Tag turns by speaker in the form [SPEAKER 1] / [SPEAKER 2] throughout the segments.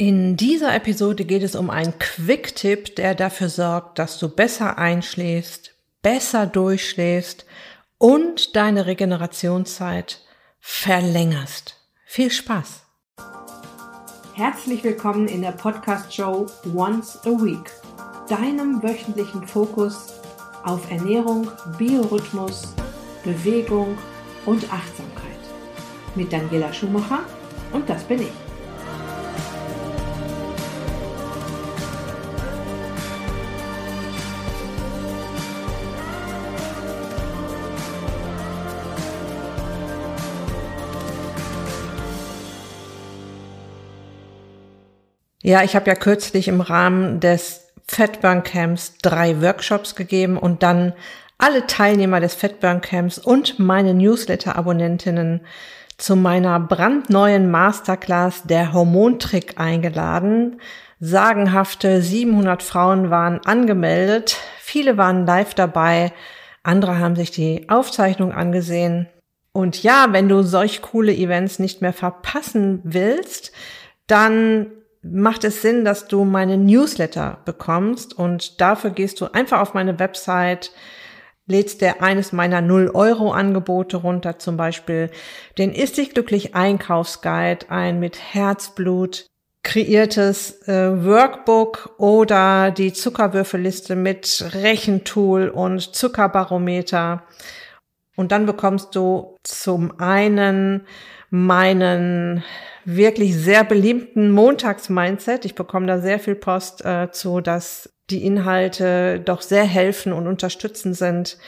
[SPEAKER 1] In dieser Episode geht es um einen Quick-Tipp, der dafür sorgt, dass du besser einschläfst, besser durchschläfst und deine Regenerationszeit verlängerst. Viel Spaß! Herzlich willkommen in der Podcast-Show Once a Week, deinem wöchentlichen Fokus auf Ernährung, Biorhythmus, Bewegung und Achtsamkeit. Mit Daniela Schumacher und das bin ich. Ja, ich habe ja kürzlich im Rahmen des Fatburn Camps drei Workshops gegeben und dann alle Teilnehmer des Fatburn Camps und meine Newsletter-Abonnentinnen zu meiner brandneuen Masterclass der Hormontrick eingeladen. Sagenhafte 700 Frauen waren angemeldet. Viele waren live dabei. Andere haben sich die Aufzeichnung angesehen. Und ja, wenn du solch coole Events nicht mehr verpassen willst, dann macht es Sinn, dass du meine Newsletter bekommst und dafür gehst du einfach auf meine Website, lädst dir eines meiner 0-Euro-Angebote runter, zum Beispiel den Ist dich glücklich Einkaufsguide, ein mit Herzblut kreiertes äh, Workbook oder die Zuckerwürfelliste mit Rechentool und Zuckerbarometer. Und dann bekommst du zum einen meinen wirklich sehr beliebten Montags-Mindset. Ich bekomme da sehr viel Post äh, zu, dass die Inhalte doch sehr helfen und unterstützend sind.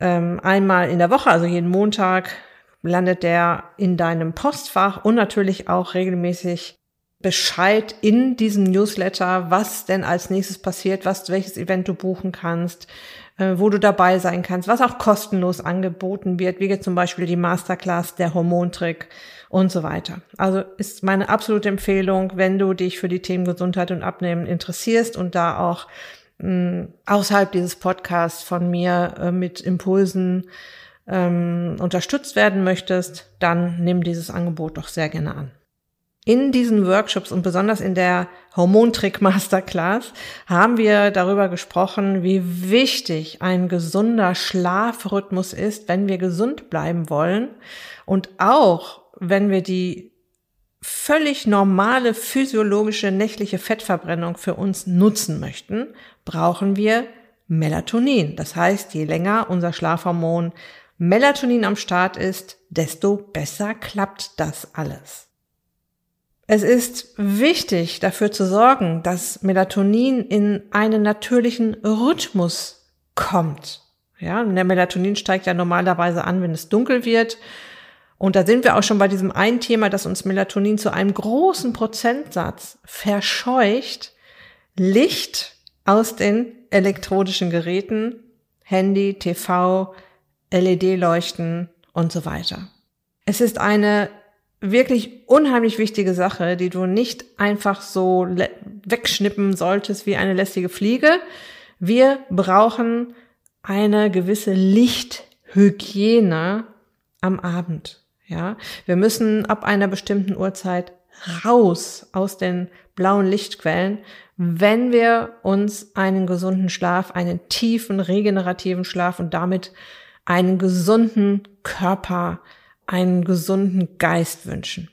[SPEAKER 1] Ähm, einmal in der Woche, also jeden Montag, landet der in deinem Postfach und natürlich auch regelmäßig Bescheid in diesem Newsletter, was denn als nächstes passiert, was, welches Event du buchen kannst, äh, wo du dabei sein kannst, was auch kostenlos angeboten wird, wie jetzt zum Beispiel die Masterclass, der Hormontrick und so weiter. Also ist meine absolute Empfehlung, wenn du dich für die Themen Gesundheit und Abnehmen interessierst und da auch mh, hm, außerhalb dieses Podcasts von mir äh, mit Impulsen ähm, unterstützt werden möchtest, dann nimm dieses Angebot doch sehr gerne an. In diesen Workshops und besonders in der Hormontrick Masterclass haben wir darüber gesprochen, wie wichtig ein gesunder Schlafrhythmus ist, wenn wir gesund bleiben wollen und auch wenn wir die völlig normale physiologische nächtliche Fettverbrennung für uns nutzen möchten, brauchen wir Melatonin. Das heißt, je länger unser Schlafhormon Melatonin am Start ist, desto besser klappt das alles. Es ist wichtig dafür zu sorgen, dass Melatonin in einen natürlichen Rhythmus kommt. Ja, der Melatonin steigt ja normalerweise an, wenn es dunkel wird und da sind wir auch schon bei diesem einen Thema, dass uns Melatonin zu einem großen Prozentsatz verscheucht Licht aus den elektronischen Geräten, Handy, TV, LED-Leuchten und so weiter. Es ist eine wirklich unheimlich wichtige Sache, die du nicht einfach so wegschnippen solltest wie eine lästige Fliege. Wir brauchen eine gewisse Lichthygiene am Abend. Ja, wir müssen ab einer bestimmten Uhrzeit raus aus den blauen Lichtquellen, wenn wir uns einen gesunden Schlaf, einen tiefen regenerativen Schlaf und damit einen gesunden Körper, einen gesunden Geist wünschen.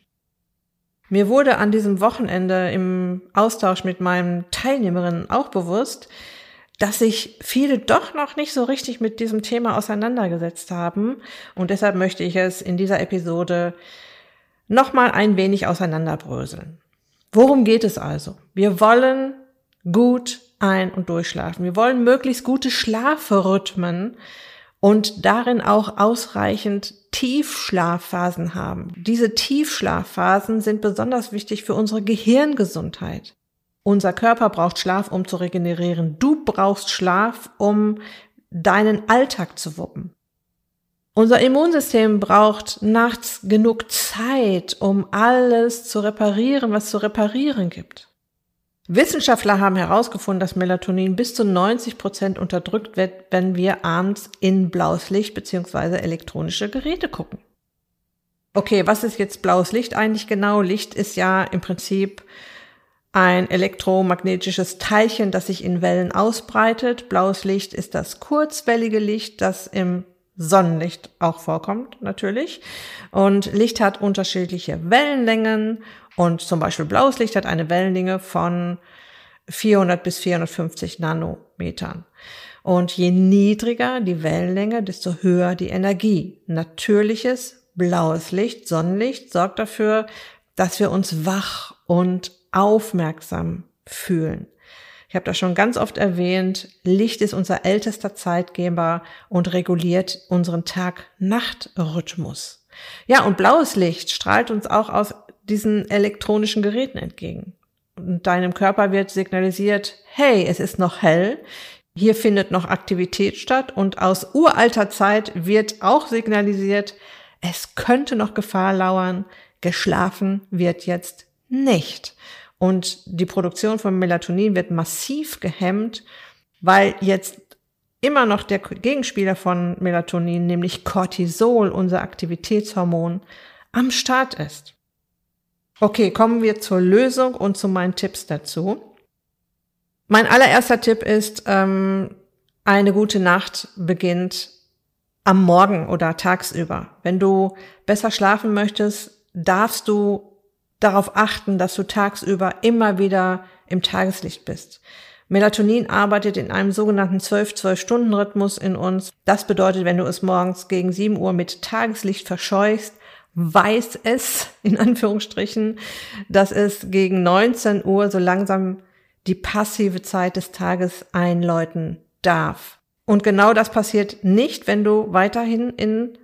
[SPEAKER 1] Mir wurde an diesem Wochenende im Austausch mit meinen Teilnehmerinnen auch bewusst, dass sich viele doch noch nicht so richtig mit diesem Thema auseinandergesetzt haben. Und deshalb möchte ich es in dieser Episode nochmal ein wenig auseinanderbröseln. Worum geht es also? Wir wollen gut ein- und durchschlafen. Wir wollen möglichst gute Schlafrhythmen und darin auch ausreichend Tiefschlafphasen haben. Diese Tiefschlafphasen sind besonders wichtig für unsere Gehirngesundheit. Unser Körper braucht Schlaf, um zu regenerieren. Du brauchst Schlaf, um deinen Alltag zu wuppen. Unser Immunsystem braucht nachts genug Zeit, um alles zu reparieren, was zu reparieren gibt. Wissenschaftler haben herausgefunden, dass Melatonin bis zu 90 Prozent unterdrückt wird, wenn wir abends in blaues Licht bzw. elektronische Geräte gucken. Okay, was ist jetzt blaues Licht eigentlich genau? Licht ist ja im Prinzip ein elektromagnetisches Teilchen, das sich in Wellen ausbreitet. Blaues Licht ist das kurzwellige Licht, das im Sonnenlicht auch vorkommt, natürlich. Und Licht hat unterschiedliche Wellenlängen und zum Beispiel blaues Licht hat eine Wellenlänge von 400 bis 450 Nanometern. Und je niedriger die Wellenlänge, desto höher die Energie. Natürliches blaues Licht, Sonnenlicht sorgt dafür, dass wir uns wach und aufmerksam fühlen. Ich habe das schon ganz oft erwähnt, Licht ist unser ältester Zeitgeber und reguliert unseren Tag-Nacht-Rhythmus. Ja, und blaues Licht strahlt uns auch aus diesen elektronischen Geräten entgegen. Und deinem Körper wird signalisiert, hey, es ist noch hell, hier findet noch Aktivität statt und aus uralter Zeit wird auch signalisiert, es könnte noch Gefahr lauern, geschlafen wird jetzt nicht. Und die Produktion von Melatonin wird massiv gehemmt, weil jetzt immer noch der Gegenspieler von Melatonin, nämlich Cortisol, unser Aktivitätshormon, am Start ist. Okay, kommen wir zur Lösung und zu meinen Tipps dazu. Mein allererster Tipp ist, ähm, eine gute Nacht beginnt am Morgen oder tagsüber. Wenn du besser schlafen möchtest, darfst du darauf achten, dass du tagsüber immer wieder im Tageslicht bist. Melatonin arbeitet in einem sogenannten 12-12-Stunden-Rhythmus in uns. Das bedeutet, wenn du es morgens gegen 7 Uhr mit Tageslicht verscheuchst, weiß es, in Anführungsstrichen, dass es gegen 19 Uhr so langsam die passive Zeit des Tages einläuten darf. Und genau das passiert nicht, wenn du weiterhin in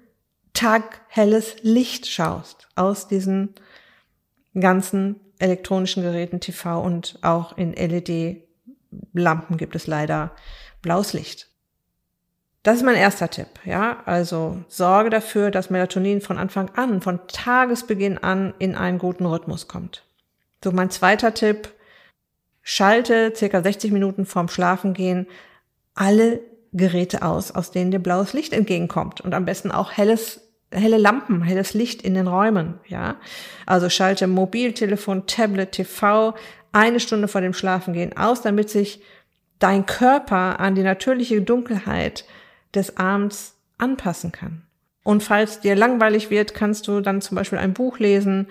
[SPEAKER 1] taghelles Licht schaust aus diesen ganzen elektronischen Geräten, TV und auch in LED-Lampen gibt es leider blaues Licht. Das ist mein erster Tipp, ja. Also sorge dafür, dass Melatonin von Anfang an, von Tagesbeginn an in einen guten Rhythmus kommt. So mein zweiter Tipp, schalte circa 60 Minuten vorm Schlafengehen alle Geräte aus, aus denen dir blaues Licht entgegenkommt und am besten auch helles helle Lampen, helles Licht in den Räumen, ja. Also schalte Mobiltelefon, Tablet, TV eine Stunde vor dem Schlafengehen aus, damit sich dein Körper an die natürliche Dunkelheit des Abends anpassen kann. Und falls dir langweilig wird, kannst du dann zum Beispiel ein Buch lesen,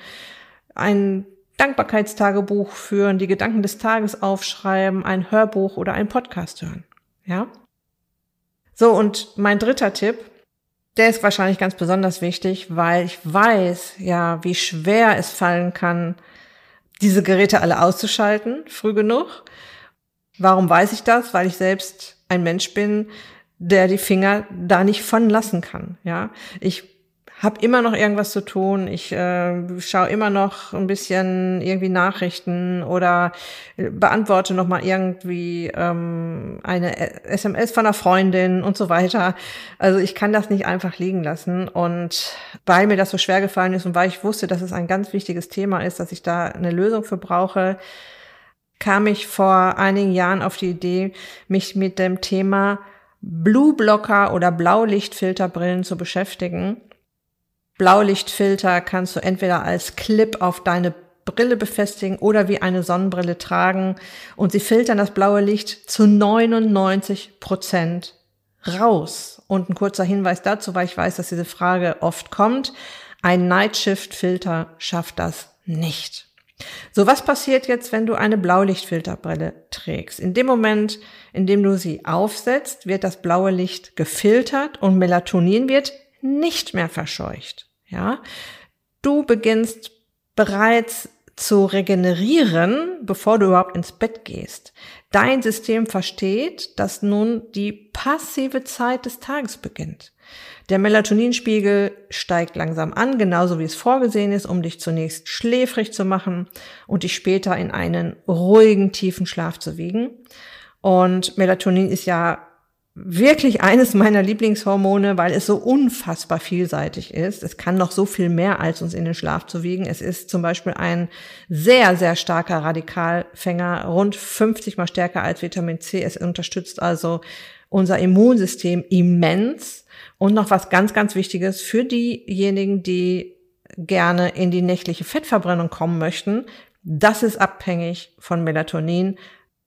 [SPEAKER 1] ein Dankbarkeitstagebuch führen, die Gedanken des Tages aufschreiben, ein Hörbuch oder ein Podcast hören. Ja? So, und mein dritter Tipp, der ist wahrscheinlich ganz besonders wichtig, weil ich weiß, ja, wie schwer es fallen kann, diese Geräte alle auszuschalten, früh genug. Warum weiß ich das? Weil ich selbst ein Mensch bin, der die Finger da nicht von lassen kann. Ja, ich habe immer noch irgendwas zu tun. Ich äh, schaue immer noch ein bisschen irgendwie Nachrichten oder beantworte noch mal irgendwie ähm, eine SMS von einer Freundin und so weiter. Also ich kann das nicht einfach liegen lassen. Und weil mir das so schwer gefallen ist und weil ich wusste, dass es ein ganz wichtiges Thema ist, dass ich da eine Lösung für brauche, kam ich vor einigen Jahren auf die Idee, mich mit dem Thema Blue Blocker oder Blaulichtfilterbrillen zu beschäftigen Blaulichtfilter kannst du entweder als Clip auf deine Brille befestigen oder wie eine Sonnenbrille tragen und sie filtern das blaue Licht zu 99 Prozent raus. Und ein kurzer Hinweis dazu, weil ich weiß, dass diese Frage oft kommt. Ein Nightshift-Filter schafft das nicht. So, was passiert jetzt, wenn du eine Blaulichtfilterbrille trägst? In dem Moment, in dem du sie aufsetzt, wird das blaue Licht gefiltert und Melatonin wird nicht mehr verscheucht. Ja, du beginnst bereits zu regenerieren, bevor du überhaupt ins Bett gehst. Dein System versteht, dass nun die passive Zeit des Tages beginnt. Der Melatoninspiegel steigt langsam an, genauso wie es vorgesehen ist, um dich zunächst schläfrig zu machen und dich später in einen ruhigen, tiefen Schlaf zu wiegen. Und Melatonin ist ja wirklich eines meiner Lieblingshormone, weil es so unfassbar vielseitig ist. Es kann noch so viel mehr als uns in den Schlaf zu wiegen. Es ist zum Beispiel ein sehr, sehr starker Radikalfänger, rund 50 mal stärker als Vitamin C. Es unterstützt also unser Immunsystem immens. Und noch was ganz, ganz Wichtiges für diejenigen, die gerne in die nächtliche Fettverbrennung kommen möchten. Das ist abhängig von Melatonin.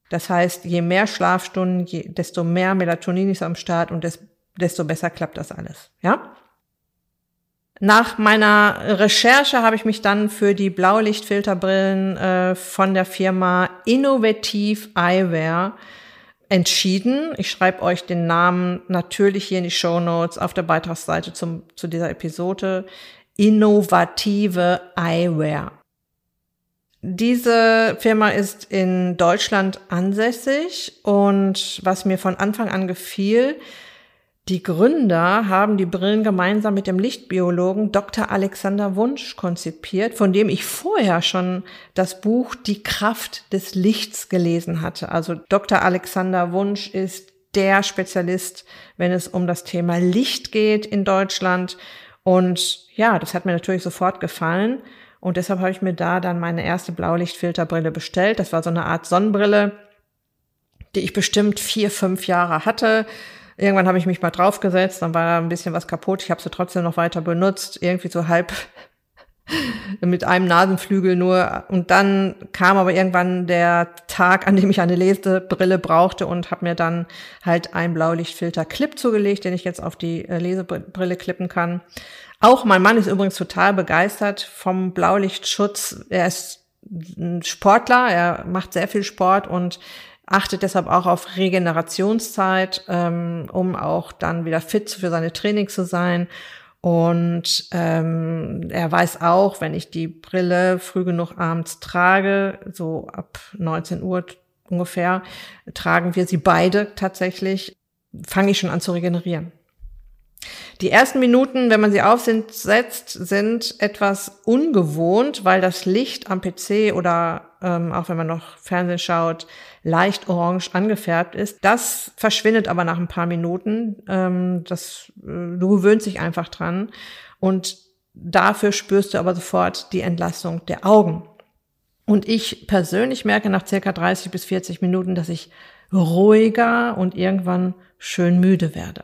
[SPEAKER 1] Das heißt, je mehr Schlafstunden, je, desto mehr Melatonin ist am Start und des, desto besser klappt das alles. Ja? Nach meiner Recherche habe ich mich dann für die Blaulichtfilterbrillen äh, von der Firma Innovativ Eyewear entschieden. Ich schreibe euch den Namen natürlich hier in die Show Notes auf der Beitragsseite zum, zu dieser Episode. Innovative Eyewear. Diese Firma ist in Deutschland ansässig und was mir von Anfang an gefiel, die Gründer haben die Brillen gemeinsam mit dem Lichtbiologen Dr. Alexander Wunsch konzipiert, von dem ich vorher schon das Buch Die Kraft des Lichts gelesen hatte. Also Dr. Alexander Wunsch ist der Spezialist, wenn es um das Thema Licht geht in Deutschland. Und ja, das hat mir natürlich sofort gefallen. Und deshalb habe ich mir da dann meine erste Blaulichtfilterbrille bestellt. Das war so eine Art Sonnenbrille, die ich bestimmt vier, fünf Jahre hatte Irgendwann habe ich mich mal draufgesetzt, dann war ein bisschen was kaputt. Ich habe sie trotzdem noch weiter benutzt, irgendwie so halb mit einem Nasenflügel nur. Und dann kam aber irgendwann der Tag, an dem ich eine Lesebrille brauchte und habe mir dann halt einen Blaulichtfilter-Clip zugelegt, den ich jetzt auf die äh, Lesebrille klippen kann. Auch mein Mann ist übrigens total begeistert vom Blaulichtschutz. Er ist ein Sportler, er macht sehr viel Sport und achtet deshalb auch auf Regenerationszeit, ähm, um auch dann wieder fit für seine Training zu sein. Und ähm, er weiß auch, wenn ich die Brille früh genug abends trage, so ab 19 Uhr ungefähr, tragen wir sie beide tatsächlich, fange ich schon an zu regenerieren. Die ersten Minuten, wenn man sie aufsetzt, sind etwas ungewohnt, weil das Licht am PC oder ähm, auch wenn man noch Fernsehen schaut, leicht orange angefärbt ist. Das verschwindet aber nach ein paar Minuten. Ähm, das, äh, du gewöhnst dich einfach dran. Und dafür spürst du aber sofort die Entlastung der Augen. Und ich persönlich merke nach circa 30 bis 40 Minuten, dass ich ruhiger und irgendwann schön müde werde.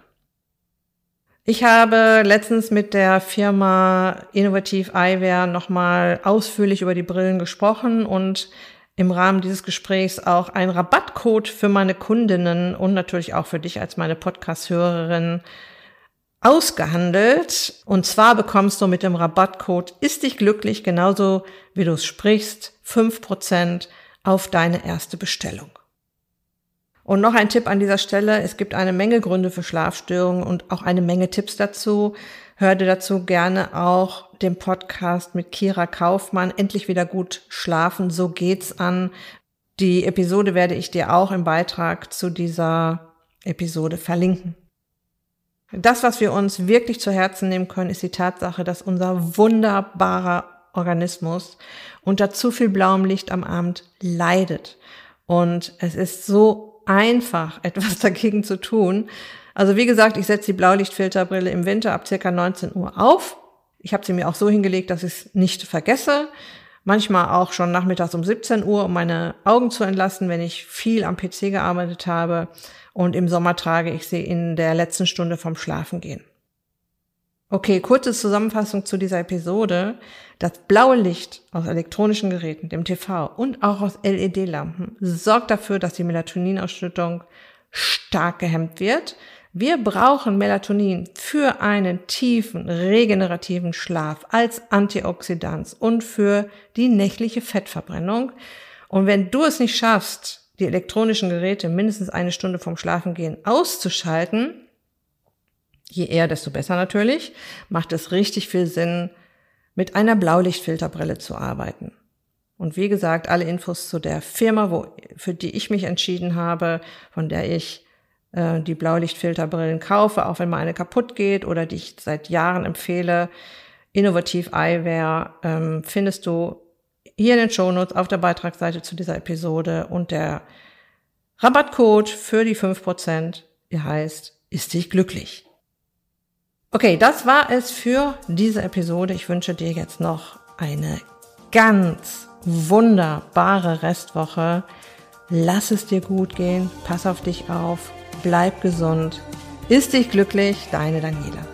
[SPEAKER 1] Ich habe letztens mit der Firma Innovativ Eyewear nochmal ausführlich über die Brillen gesprochen und im Rahmen dieses Gesprächs auch einen Rabattcode für meine Kundinnen und natürlich auch für dich als meine Podcast-Hörerin ausgehandelt. Und zwar bekommst du mit dem Rabattcode Ist dich glücklich, genauso wie du es sprichst, fünf Prozent auf deine erste Bestellung. Und noch ein Tipp an dieser Stelle. Es gibt eine Menge Gründe für Schlafstörungen und auch eine Menge Tipps dazu. Hör dir dazu gerne auch den Podcast mit Kira Kaufmann. Endlich wieder gut schlafen. So geht's an. Die Episode werde ich dir auch im Beitrag zu dieser Episode verlinken. Das, was wir uns wirklich zu Herzen nehmen können, ist die Tatsache, dass unser wunderbarer Organismus unter zu viel blauem Licht am Abend leidet. Und es ist so einfach, etwas dagegen zu tun. Also wie gesagt, ich setze die Blaulichtfilterbrille im Winter ab circa 19 Uhr auf. Ich habe sie mir auch so hingelegt, dass ich es nicht vergesse. Manchmal auch schon nachmittags um 17 Uhr, um meine Augen zu entlasten, wenn ich viel am PC gearbeitet habe. Und im Sommer trage ich sie in der letzten Stunde vom Schlafengehen. Okay, kurze Zusammenfassung zu dieser Episode. Das blaue Licht aus elektronischen Geräten, dem TV und auch aus LED-Lampen sorgt dafür, dass die Melatoninausschüttung stark gehemmt wird. Wir brauchen Melatonin für einen tiefen, regenerativen Schlaf als Antioxidant und für die nächtliche Fettverbrennung. Und wenn du es nicht schaffst, die elektronischen Geräte mindestens eine Stunde vom Schlafengehen auszuschalten, je eher, desto besser natürlich, macht es richtig viel Sinn, mit einer Blaulichtfilterbrille zu arbeiten. Und wie gesagt, alle Infos zu der Firma, wo, für die ich mich entschieden habe, von der ich äh, die Blaulichtfilterbrillen kaufe, auch wenn mal eine kaputt geht oder die ich seit Jahren empfehle, Innovativ Eyewear, ähm, findest du hier in den Shownotes auf der Beitragsseite zu dieser Episode und der Rabattcode für die 5%, ihr heißt, ist dich glücklich. Okay, das war es für diese Episode. Ich wünsche dir jetzt noch eine ganz wunderbare Restwoche. Lass es dir gut gehen, pass auf dich auf, bleib gesund, ist dich glücklich, deine Daniela.